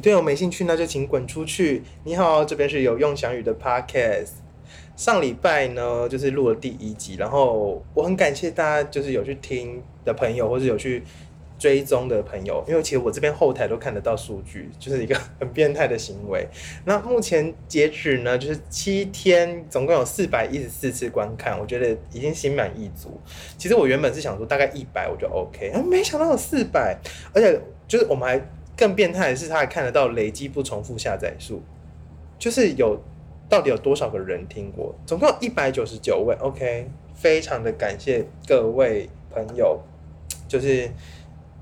对我没兴趣，那就请滚出去。你好，这边是有用翔宇的 Podcast。上礼拜呢，就是录了第一集，然后我很感谢大家，就是有去听的朋友，或者有去。追踪的朋友，因为其实我这边后台都看得到数据，就是一个很变态的行为。那目前截止呢，就是七天，总共有四百一十四次观看，我觉得已经心满意足。其实我原本是想说大概一百我就 OK，没想到有四百，而且就是我们还更变态的是，他还看得到累积不重复下载数，就是有到底有多少个人听过，总共一百九十九位，OK，非常的感谢各位朋友，就是。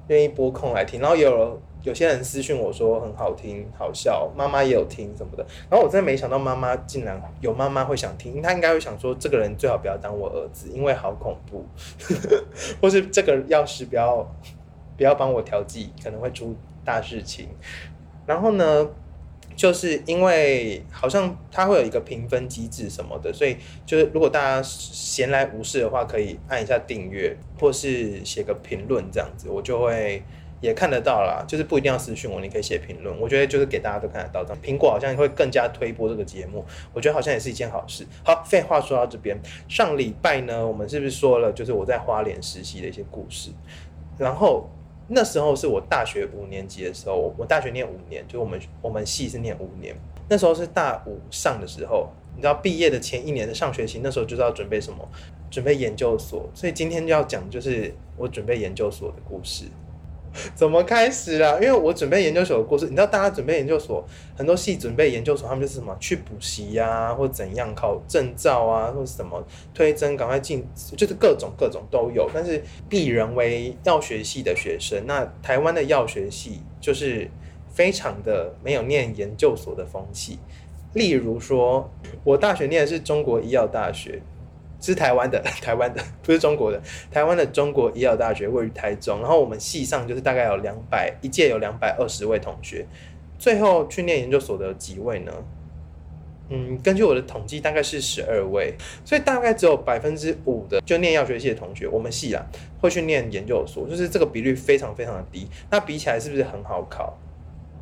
愿意拨空来听，然后有有些人私讯我说很好听、好笑，妈妈也有听什么的。然后我真的没想到妈妈竟然有妈妈会想听，她应该会想说这个人最好不要当我儿子，因为好恐怖，或是这个钥匙不要不要帮我调剂，可能会出大事情。然后呢？就是因为好像它会有一个评分机制什么的，所以就是如果大家闲来无事的话，可以按一下订阅，或是写个评论这样子，我就会也看得到啦。就是不一定要私讯我，你可以写评论，我觉得就是给大家都看得到。这样苹果好像会更加推播这个节目，我觉得好像也是一件好事。好，废话说到这边，上礼拜呢，我们是不是说了就是我在花莲实习的一些故事，然后。那时候是我大学五年级的时候，我大学念五年，就我们我们系是念五年。那时候是大五上的时候，你知道毕业的前一年的上学期，那时候就知道准备什么，准备研究所。所以今天就要讲就是我准备研究所的故事。怎么开始啊？因为我准备研究所的故事，你知道，大家准备研究所，很多系准备研究所，他们就是什么去补习呀，或怎样考证照啊，或者什么推甄，赶快进，就是各种各种都有。但是，鄙人为药学系的学生，那台湾的药学系就是非常的没有念研究所的风气。例如说，我大学念的是中国医药大学。是台湾的，台湾的不是中国的，台湾的中国医药大学位于台中，然后我们系上就是大概有两百一届有两百二十位同学，最后去念研究所的几位呢？嗯，根据我的统计大概是十二位，所以大概只有百分之五的就念药学系的同学，我们系啊会去念研究所，就是这个比率非常非常的低。那比起来是不是很好考？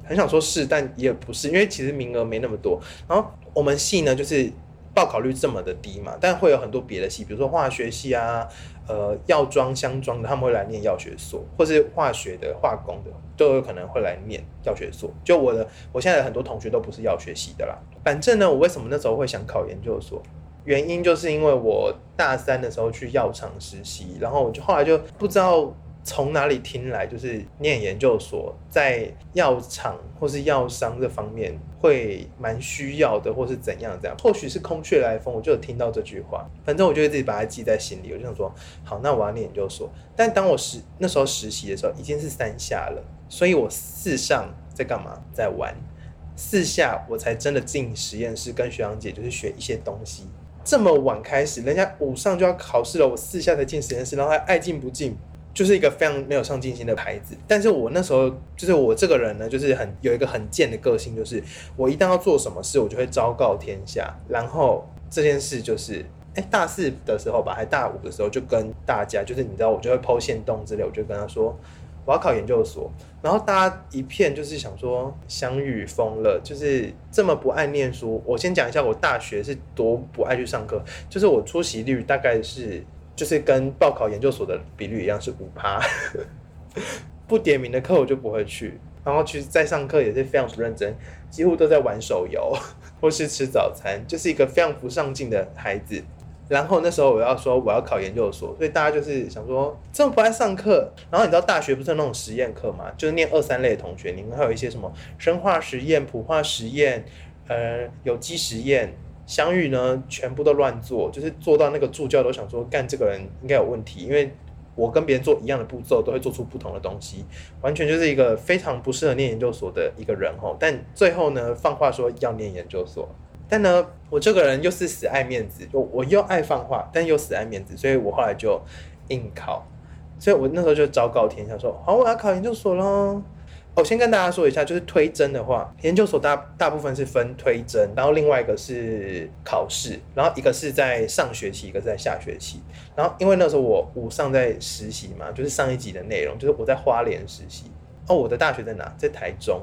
很想说是，但也不是，因为其实名额没那么多。然后我们系呢就是。报考率这么的低嘛？但会有很多别的系，比如说化学系啊，呃，药妆、箱装的，他们会来念药学所，或是化学的、化工的，都有可能会来念药学所。就我的，我现在很多同学都不是药学系的啦。反正呢，我为什么那时候会想考研究所？原因就是因为我大三的时候去药厂实习，然后我就后来就不知道。从哪里听来，就是念研究所在药厂或是药商这方面会蛮需要的，或是怎样怎样？或许是空穴来风，我就有听到这句话。反正我就会自己把它记在心里。我就想说，好，那我要念研究所。但当我实那时候实习的时候，已经是三下了，所以我四上在干嘛？在玩。四下我才真的进实验室，跟学长姐就是学一些东西。这么晚开始，人家五上就要考试了，我四下才进实验室，然后还爱进不进。就是一个非常没有上进心的牌子，但是我那时候就是我这个人呢，就是很有一个很贱的个性，就是我一旦要做什么事，我就会昭告天下，然后这件事就是，哎，大四的时候吧，还大五的时候，就跟大家，就是你知道，我就会抛线动之类，我就跟他说我要考研究所，然后大家一片就是想说相遇疯了，就是这么不爱念书。我先讲一下我大学是多不爱去上课，就是我出席率大概是。就是跟报考研究所的比率一样，是五趴。不点名的课我就不会去，然后其实在上课也是非常不认真，几乎都在玩手游 或是吃早餐，就是一个非常不上进的孩子。然后那时候我要说我要考研究所，所以大家就是想说这么不爱上课。然后你知道大学不是那种实验课嘛，就是念二三类的同学，你们还有一些什么生化实验、普化实验、呃有机实验。相遇呢，全部都乱做，就是做到那个助教都想说，干这个人应该有问题，因为我跟别人做一样的步骤，都会做出不同的东西，完全就是一个非常不适合念研究所的一个人吼。但最后呢，放话说要念研究所，但呢，我这个人又是死爱面子，我我又爱放话，但又死爱面子，所以我后来就硬考，所以我那时候就昭告天下说，好，我要考研究所喽。我先跟大家说一下，就是推甄的话，研究所大大部分是分推甄，然后另外一个是考试，然后一个是在上学期，一个是在下学期。然后因为那时候我我上在实习嘛，就是上一集的内容，就是我在花莲实习。哦，我的大学在哪？在台中。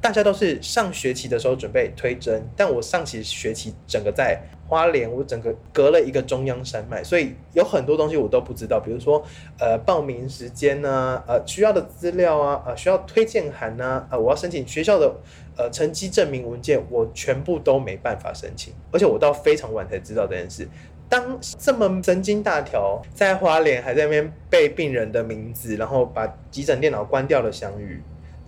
大家都是上学期的时候准备推甄，但我上期学期整个在花莲，我整个隔了一个中央山脉，所以有很多东西我都不知道，比如说呃报名时间呢，呃需要的资料啊，呃需要推荐函呢，呃我要申请学校的呃成绩证明文件，我全部都没办法申请，而且我到非常晚才知道这件事。当这么神经大条，在花莲还在那边背病人的名字，然后把急诊电脑关掉了相遇。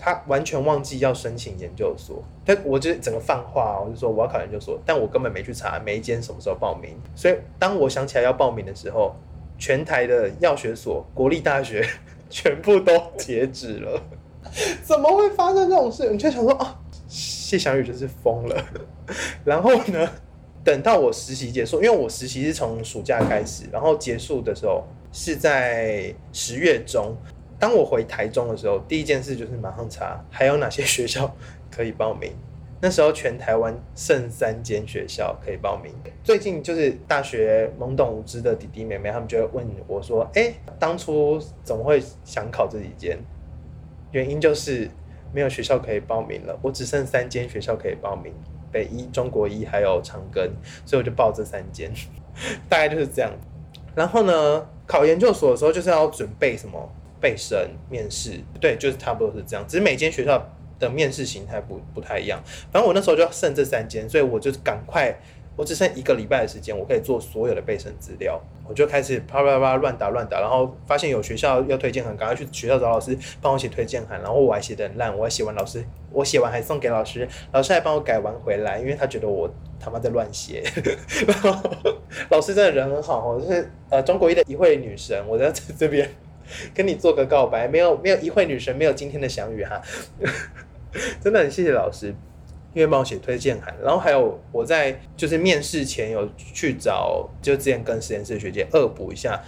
他完全忘记要申请研究所，但我就整个放话，我就说我要考研究所，但我根本没去查每一间什么时候报名。所以当我想起来要报名的时候，全台的药学所、国立大学 全部都截止了。怎么会发生这种事？你就想说，哦，谢祥宇就是疯了。然后呢，等到我实习结束，因为我实习是从暑假开始，然后结束的时候是在十月中。当我回台中的时候，第一件事就是马上查还有哪些学校可以报名。那时候全台湾剩三间学校可以报名。最近就是大学懵懂无知的弟弟妹妹，他们就会问我说：“哎，当初怎么会想考这几间？”原因就是没有学校可以报名了，我只剩三间学校可以报名：北医、中国医还有长庚，所以我就报这三间。大概就是这样。然后呢，考研究所的时候就是要准备什么？备审、面试，对，就是差不多是这样。只是每间学校的面试形态不不太一样。反正我那时候就剩这三间，所以我就赶快，我只剩一个礼拜的时间，我可以做所有的备审资料。我就开始啪啪啪乱打乱打，然后发现有学校要推荐函，赶快去学校找老师帮我写推荐函。然后我还写的很烂，我还写完老师，我写完还送给老师，老师还帮我改完回来，因为他觉得我他妈在乱写。老师真的人很好哦，就是呃中国一的一位女神，我在这边。跟你做个告白，没有没有一会女神，没有今天的相遇哈，真的很谢谢老师，因为帮我写推荐函，然后还有我在就是面试前有去找，就之前跟实验室学姐恶补一下，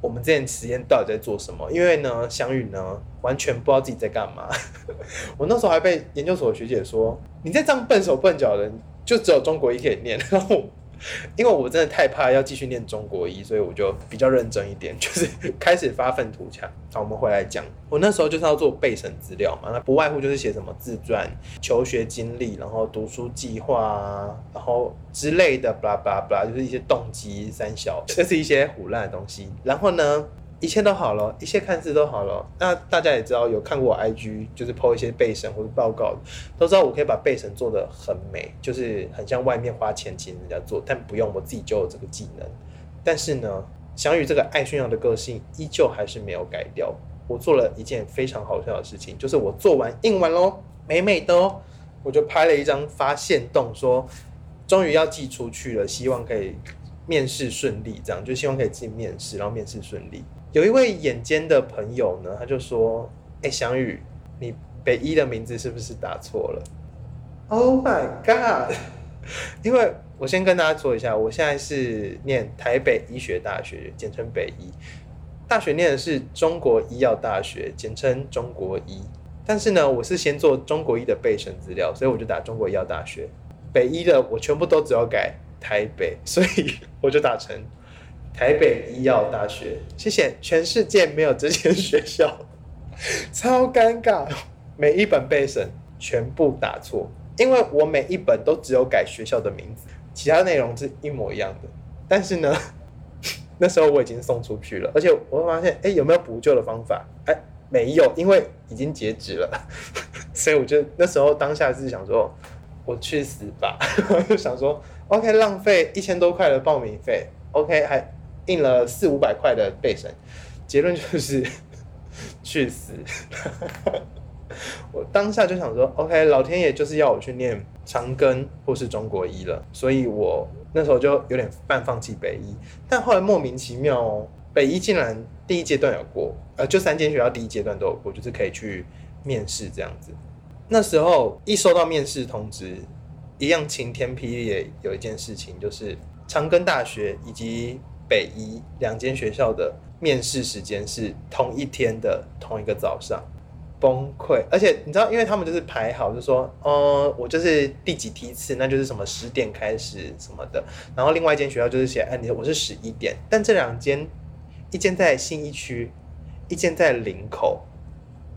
我们这件实验到底在做什么，因为呢相遇呢完全不知道自己在干嘛，我那时候还被研究所学姐说，你在这样笨手笨脚的，就只有中国一可以念，然后。因为我真的太怕要继续念中国医，所以我就比较认真一点，就是开始发愤图强。好，我们回来讲，我那时候就是要做备审资料嘛，那不外乎就是写什么自传、求学经历，然后读书计划啊，然后之类的，巴拉巴拉巴拉，就是一些动机三小，这是一些胡乱的东西。然后呢？一切都好了，一切看似都好了。那大家也知道，有看过我 IG，就是 po 一些背审或者报告，都知道我可以把背审做的很美，就是很像外面花钱请人家做，但不用我自己就有这个技能。但是呢，翔宇这个爱炫耀的个性依旧还是没有改掉。我做了一件非常好笑的事情，就是我做完印完喽，美美的哦，我就拍了一张发现动，说终于要寄出去了，希望可以面试顺利，这样就希望可以进面试，然后面试顺利。有一位眼尖的朋友呢，他就说：“哎，翔宇，你北医的名字是不是打错了？”Oh my god！因为我先跟大家说一下，我现在是念台北医学大学，简称北医。大学念的是中国医药大学，简称中国医。但是呢，我是先做中国医的备审资料，所以我就打中国医药大学。北医的我全部都只要改台北，所以我就打成。台北医药大学，谢谢。全世界没有这间学校，超尴尬。每一本备审全部打错，因为我每一本都只有改学校的名字，其他内容是一模一样的。但是呢，那时候我已经送出去了，而且我会发现，哎，有没有补救的方法？哎，没有，因为已经截止了。所以我就那时候当下是想说，我去死吧！就想说，OK，浪费一千多块的报名费，OK，还。印了四五百块的备审，结论就是 去死。我当下就想说，OK，老天爷就是要我去念长庚或是中国医了，所以我那时候就有点半放弃北医。但后来莫名其妙哦，北医竟然第一阶段有过，呃，就三间学校第一阶段都有过，就是可以去面试这样子。那时候一收到面试通知，一样晴天霹雳，有一件事情就是长庚大学以及。北一两间学校的面试时间是同一天的同一个早上，崩溃。而且你知道，因为他们就是排好，就说，哦，我就是第几梯次，那就是什么十点开始什么的。然后另外一间学校就是写，哎，你我是十一点。但这两间，一间在信义区，一间在林口，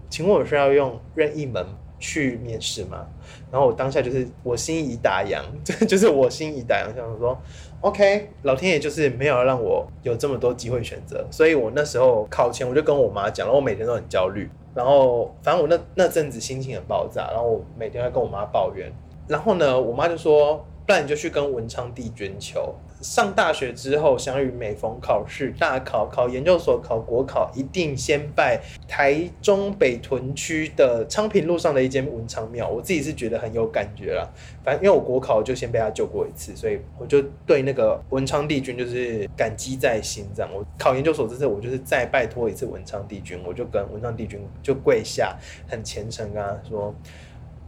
请问我是要用任意门去面试嘛。然后我当下就是我心已打烊，这 就是我心已打烊，想说 OK，老天爷就是没有让我有这么多机会选择，所以我那时候考前我就跟我妈讲，了我每天都很焦虑，然后反正我那那阵子心情很爆炸，然后我每天在跟我妈抱怨，然后呢，我妈就说，不然你就去跟文昌帝捐求。上大学之后，想与每逢考试、大考、考研究所、考国考，一定先拜台中北屯区的昌平路上的一间文昌庙。我自己是觉得很有感觉啦，反正因为我国考就先被他救过一次，所以我就对那个文昌帝君就是感激在心。这样，我考研究所这次，我就是再拜托一次文昌帝君，我就跟文昌帝君就跪下，很虔诚跟他说。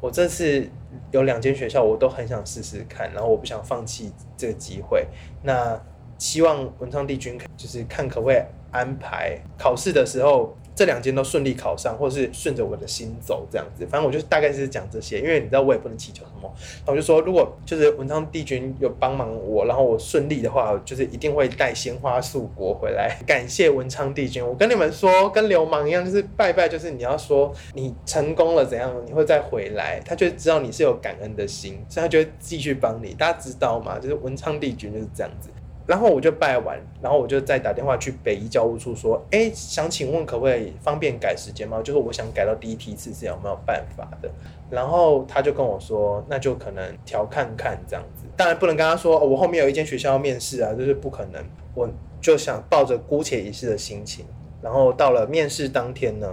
我这次有两间学校，我都很想试试看，然后我不想放弃这个机会。那希望文昌帝君就是看可不可以安排考试的时候。这两间都顺利考上，或是顺着我的心走这样子，反正我就大概是讲这些，因为你知道我也不能祈求什么，我就说如果就是文昌帝君有帮忙我，然后我顺利的话，就是一定会带鲜花素果回来感谢文昌帝君。我跟你们说，跟流氓一样，就是拜拜，就是你要说你成功了怎样，你会再回来，他就知道你是有感恩的心，所以他就会继续帮你。大家知道吗？就是文昌帝君就是这样子。然后我就拜完，然后我就再打电话去北医教务处说，哎，想请问可不可以方便改时间吗？就是我想改到第一梯次是有没有办法的？然后他就跟我说，那就可能调看看这样子。当然不能跟他说，我后面有一间学校要面试啊，就是不可能。我就想抱着姑且一试的心情，然后到了面试当天呢，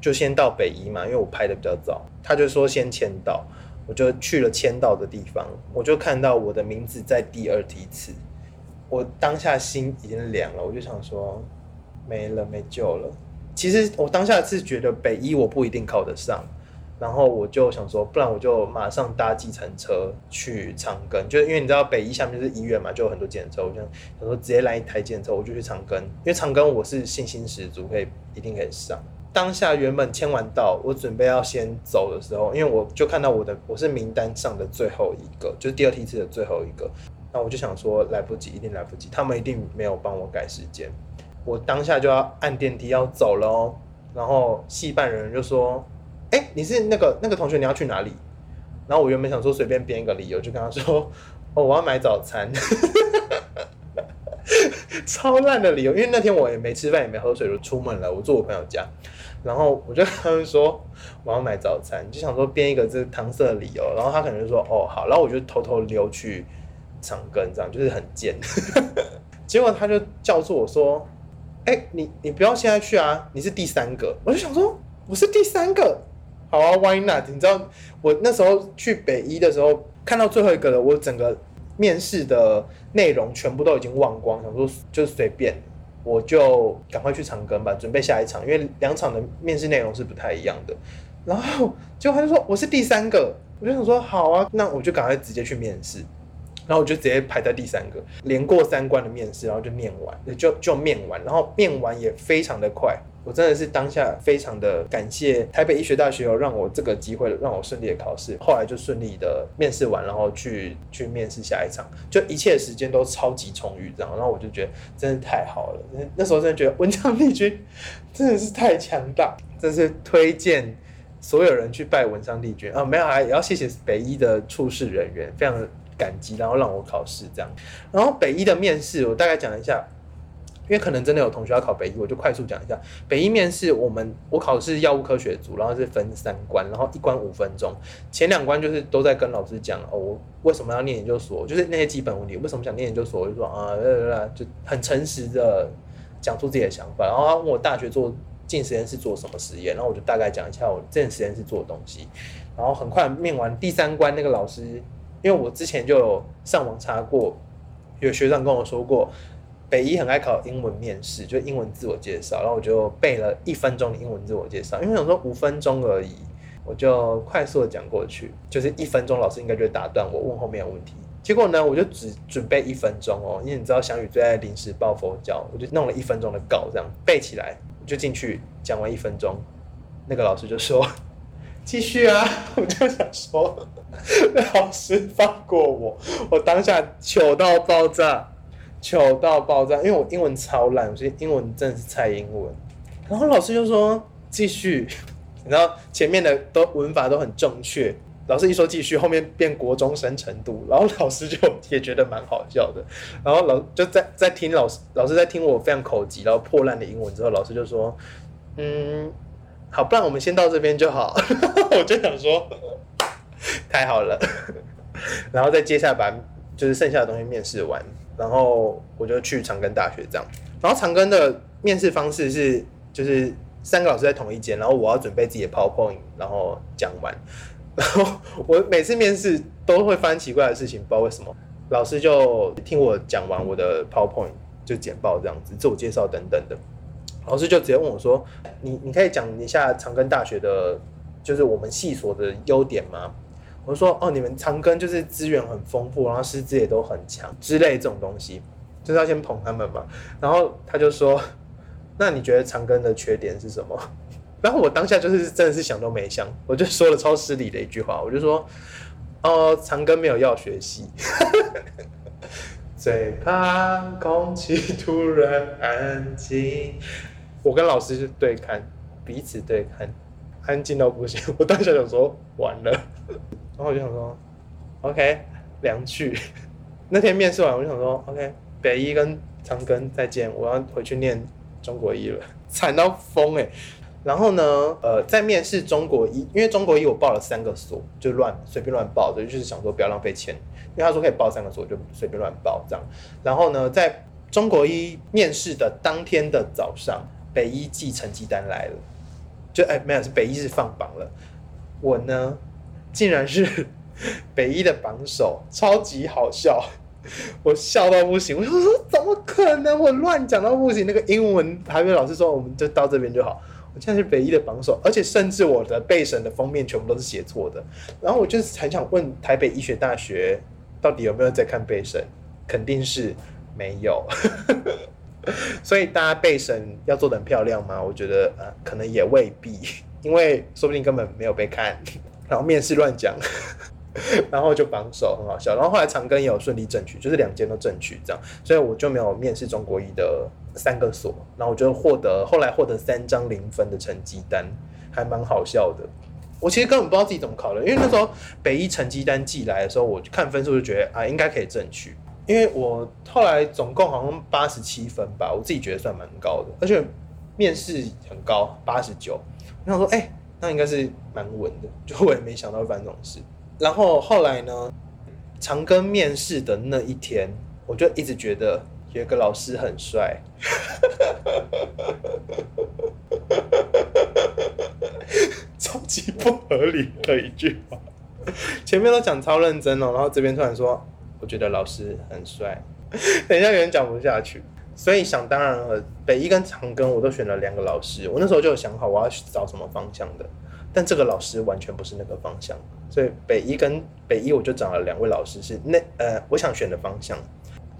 就先到北医嘛，因为我拍的比较早。他就说先签到，我就去了签到的地方，我就看到我的名字在第二梯次。我当下心已经凉了，我就想说没了没救了。其实我当下是觉得北医我不一定考得上，然后我就想说，不然我就马上搭计程车去长庚，就是因为你知道北医下面就是医院嘛，就有很多检测。我就想说直接来一台检测，我就去长庚，因为长庚我是信心十足，可以一定可以上。当下原本签完到，我准备要先走的时候，因为我就看到我的我是名单上的最后一个，就是第二梯次的最后一个。那我就想说，来不及，一定来不及，他们一定没有帮我改时间。我当下就要按电梯要走了哦。然后戏办人就说：“哎，你是那个那个同学，你要去哪里？”然后我原本想说随便编一个理由，就跟他说：“哦，我要买早餐。”超烂的理由，因为那天我也没吃饭，也没喝水，就出门了。我住我朋友家，然后我就跟他们说我要买早餐，就想说编一个这搪塞的理由。然后他可能就说：“哦，好。”然后我就偷偷溜去。长根这样就是很贱，结果他就叫住我说：“哎，你你不要现在去啊，你是第三个。”我就想说：“我是第三个，好啊，Why not？你知道我那时候去北一的时候，看到最后一个了，我整个面试的内容全部都已经忘光，想说就随便，我就赶快去长庚吧，准备下一场，因为两场的面试内容是不太一样的。然后结果他就说我是第三个，我就想说好啊，那我就赶快直接去面试。然后我就直接排在第三个，连过三关的面试，然后就面完，就就面完，然后面完也非常的快。我真的是当下非常的感谢台北医学大学有让我这个机会，让我顺利的考试。后来就顺利的面试完，然后去去面试下一场，就一切时间都超级充裕，这样。然后我就觉得真的太好了，那时候真的觉得文昌帝君真的是太强大，真是推荐所有人去拜文昌帝君啊！没有还也要谢谢北医的处事人员，非常。感激，然后让我考试这样，然后北医的面试我大概讲一下，因为可能真的有同学要考北医，我就快速讲一下。北医面试我们我考试药物科学组，然后是分三关，然后一关五分钟，前两关就是都在跟老师讲哦，我为什么要念研究所，就是那些基本问题，为什么想念研究所，我就说啊，就很诚实的讲出自己的想法，然后他问我大学做进实验室做什么实验，然后我就大概讲一下我进实验室做的东西，然后很快面完第三关，那个老师。因为我之前就有上网查过，有学长跟我说过，北医很爱考英文面试，就英文自我介绍，然后我就背了一分钟的英文自我介绍，因为想说五分钟而已，我就快速的讲过去，就是一分钟，老师应该就会打断我问后面的问题。结果呢，我就只准备一分钟哦，因为你知道翔宇最爱临时抱佛脚，我就弄了一分钟的稿，这样背起来，我就进去讲完一分钟，那个老师就说。继续啊！我就想说，老师放过我，我当下糗到爆炸，糗到爆炸，因为我英文超烂，所以英文真的是菜英文。然后老师就说继续，然后前面的都文法都很正确，老师一说继续，后面变国中生程度，然后老师就也觉得蛮好笑的，然后老就在在听老师老师在听我非常口急然后破烂的英文之后，老师就说，嗯，好，不然我们先到这边就好，我就想说，太好了，然后再接下来把就是剩下的东西面试完，然后我就去长庚大学这样，然后长庚的面试方式是就是。三个老师在同一间，然后我要准备自己的 PowerPoint，然后讲完。然后我每次面试都会发生奇怪的事情，不知道为什么。老师就听我讲完我的 PowerPoint，就简报这样子，自我介绍等等的。老师就直接问我说：“你你可以讲一下长庚大学的，就是我们系所的优点吗？”我说：“哦，你们长庚就是资源很丰富，然后师资也都很强之类这种东西，就是要先捧他们嘛。”然后他就说。那你觉得长庚的缺点是什么？然后我当下就是真的是想都没想，我就说了超失礼的一句话，我就说：“哦，长庚没有要学习。”最怕空气突然安静。我跟老师对看，彼此对看，安静到不行。我当下想说完了，然后我就想说：“OK，良去。”那天面试完，我就想说：“OK，北医跟长庚再见，我要回去念。”中国一了，惨到疯哎！然后呢，呃，在面试中国一，因为中国一我报了三个所，就乱随便乱报的，就是想说不要浪费钱，因为他说可以报三个所，就随便乱报这样。然后呢，在中国一面试的当天的早上，北一寄成绩单来了，就哎没有是北一是放榜了，我呢竟然是 北一的榜首，超级好笑。我笑到不行，我说怎么可能？我乱讲到不行。那个英文台北老师说，我们就到这边就好。我现在是北一的榜首，而且甚至我的背审的封面全部都是写错的。然后我就是很想问台北医学大学到底有没有在看背审？肯定是没有。所以大家背审要做的很漂亮吗？我觉得呃，可能也未必，因为说不定根本没有被看，然后面试乱讲。然后就榜首，很好笑。然后后来长庚也有顺利争取，就是两间都争取这样，所以我就没有面试中国一的三个所。然后我就获得后来获得三张零分的成绩单，还蛮好笑的。我其实根本不知道自己怎么考的，因为那时候北一成绩单寄来的时候，我看分数就觉得啊应该可以争取，因为我后来总共好像八十七分吧，我自己觉得算蛮高的，而且面试很高，八十九。我想说，哎，那应该是蛮稳的，就我也没想到会发生这种事。然后后来呢？长庚面试的那一天，我就一直觉得有一个老师很帅，超级不合理的一句话。前面都讲超认真哦，然后这边突然说，我觉得老师很帅，等一下有人讲不下去。所以想当然了，北一跟长庚我都选了两个老师，我那时候就有想好我要找什么方向的。但这个老师完全不是那个方向，所以北一跟北一我就找了两位老师，是那呃我想选的方向。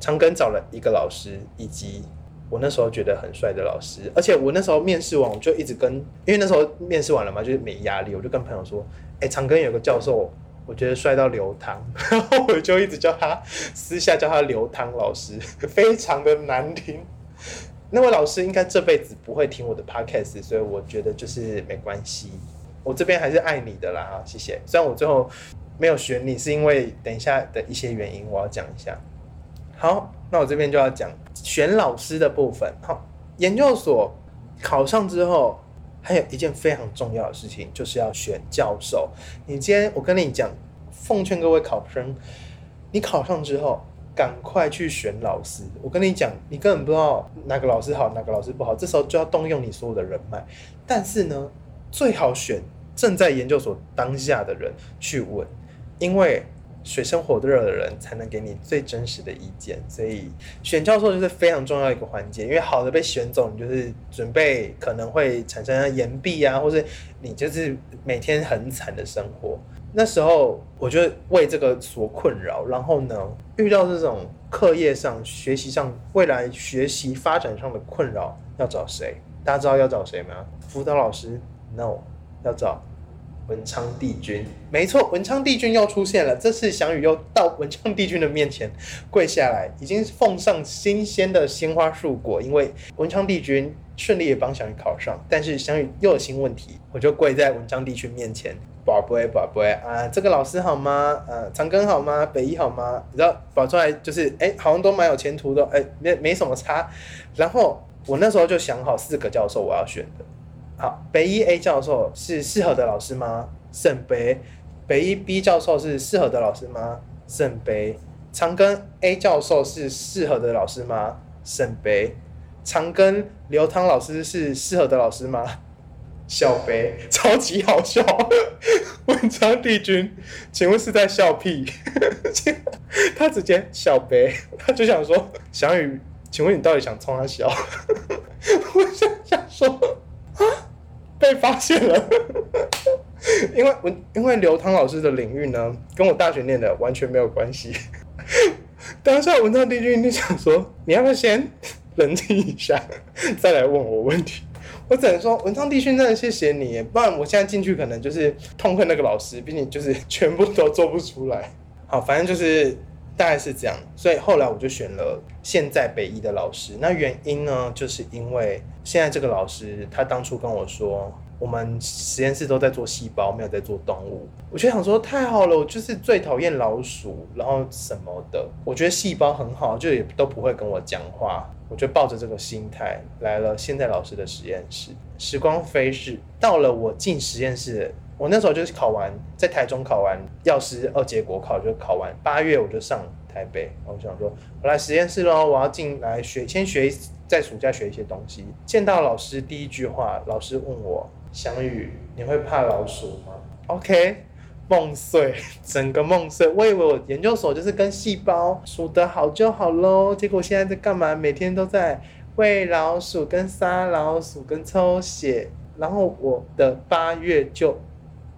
长庚找了一个老师，以及我那时候觉得很帅的老师，而且我那时候面试完我就一直跟，因为那时候面试完了嘛，就是没压力，我就跟朋友说，哎，长庚有个教授，我觉得帅到流汤，然后我就一直叫他私下叫他流汤老师，非常的难听。那位老师应该这辈子不会听我的 podcast，所以我觉得就是没关系。我这边还是爱你的啦，谢谢。虽然我最后没有选你，是因为等一下的一些原因，我要讲一下。好，那我这边就要讲选老师的部分。好，研究所考上之后，还有一件非常重要的事情，就是要选教授。你今天我跟你讲，奉劝各位考生，你考上之后，赶快去选老师。我跟你讲，你根本不知道哪个老师好，哪个老师不好，这时候就要动用你所有的人脉。但是呢，最好选。正在研究所当下的人去问，因为水深火热的人才能给你最真实的意见，所以选教授就是非常重要一个环节。因为好的被选走，你就是准备可能会产生岩壁啊，或是你就是每天很惨的生活。那时候我就为这个所困扰，然后呢，遇到这种课业上、学习上、未来学习发展上的困扰，要找谁？大家知道要找谁吗？辅导老师？No。要找文昌帝君，没错，文昌帝君又出现了。这次翔宇又到文昌帝君的面前跪下来，已经奉上新鲜的鲜花束果。因为文昌帝君顺利的帮翔宇考上，但是翔宇又有新问题，我就跪在文昌帝君面前，宝贝宝贝啊，这个老师好吗？呃，长庚好吗？北医好吗？你知道保出来就是，哎，好像都蛮有前途的，哎，没没什么差。然后我那时候就想好四个教授我要选的。好，北一 A 教授是适合的老师吗？圣杯。北一 B 教授是适合的老师吗？圣杯。长庚 A 教授是适合的老师吗？圣杯。长庚刘汤老师是适合的老师吗？小杯，超级好笑。文昌帝君，请问是在笑屁？他直接小杯，他就想说，翔宇，请问你到底想冲他笑？我想想说。啊被发现了，因为我因为刘汤老师的领域呢，跟我大学念的完全没有关系。当下文章帝君就想说，你要不要先 冷静一下，再来问我问题？我只能说，文昌帝君真的谢谢你，不然我现在进去可能就是痛恨那个老师，毕竟就是全部都做不出来。好，反正就是大概是这样，所以后来我就选了现在北医的老师。那原因呢，就是因为。现在这个老师，他当初跟我说，我们实验室都在做细胞，没有在做动物。我就想说，太好了，我就是最讨厌老鼠，然后什么的。我觉得细胞很好，就也都不会跟我讲话。我就抱着这个心态来了现在老师的实验室。时光飞逝，到了我进实验室，我那时候就是考完，在台中考完药师二结果考就考完，八月我就上台北。我想说，我来实验室喽，我要进来学，先学。在暑假学一些东西，见到老师第一句话，老师问我：“翔宇，你会怕老鼠吗？”OK，梦碎，整个梦碎。我以为我研究所就是跟细胞数得好就好喽，结果现在在干嘛？每天都在喂老鼠、跟杀老鼠、跟抽血，然后我的八月就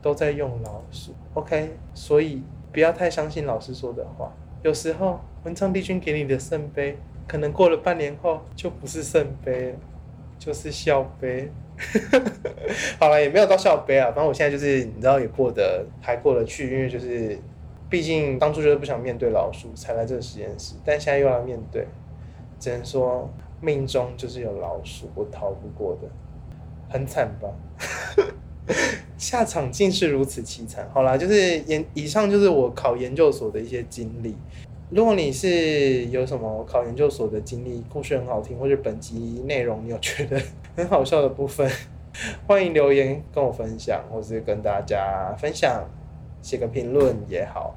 都在用老鼠。OK，所以不要太相信老师说的话，有时候文昌帝君给你的圣杯。可能过了半年后就不是圣杯，就是笑杯。好了，也没有到笑杯啊。反正我现在就是你知道也过得还过得去，因为就是毕竟当初就是不想面对老鼠才来这个实验室，但现在又要面对，只能说命中就是有老鼠，我逃不过的，很惨吧？下场竟是如此凄惨。好啦，就是研以上就是我考研究所的一些经历。如果你是有什么考研究所的经历，故事很好听，或者本集内容你有觉得 很好笑的部分，欢迎留言跟我分享，或是跟大家分享，写个评论也好。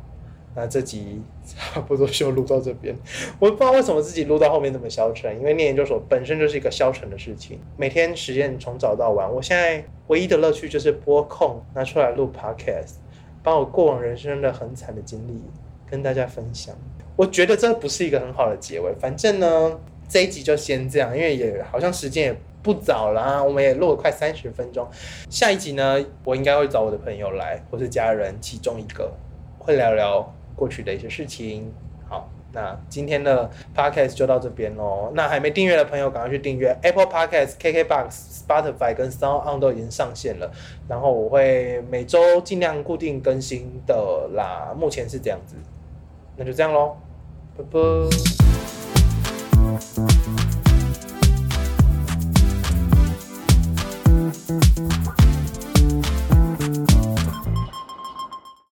那这集差不多就录到这边，我不知道为什么自己录到后面那么消沉，因为念研究所本身就是一个消沉的事情，每天实验从早到晚。我现在唯一的乐趣就是播控拿出来录 podcast，把我过往人生的很惨的经历跟大家分享。我觉得这不是一个很好的结尾。反正呢，这一集就先这样，因为也好像时间也不早了，我们也录了快三十分钟。下一集呢，我应该会找我的朋友来，或是家人其中一个，会聊聊过去的一些事情。好，那今天的 podcast 就到这边喽。那还没订阅的朋友，赶快去订阅 Apple Podcast、KKBox、Spotify 跟 Sound On 都已经上线了。然后我会每周尽量固定更新的啦。目前是这样子。那就这样喽，拜拜。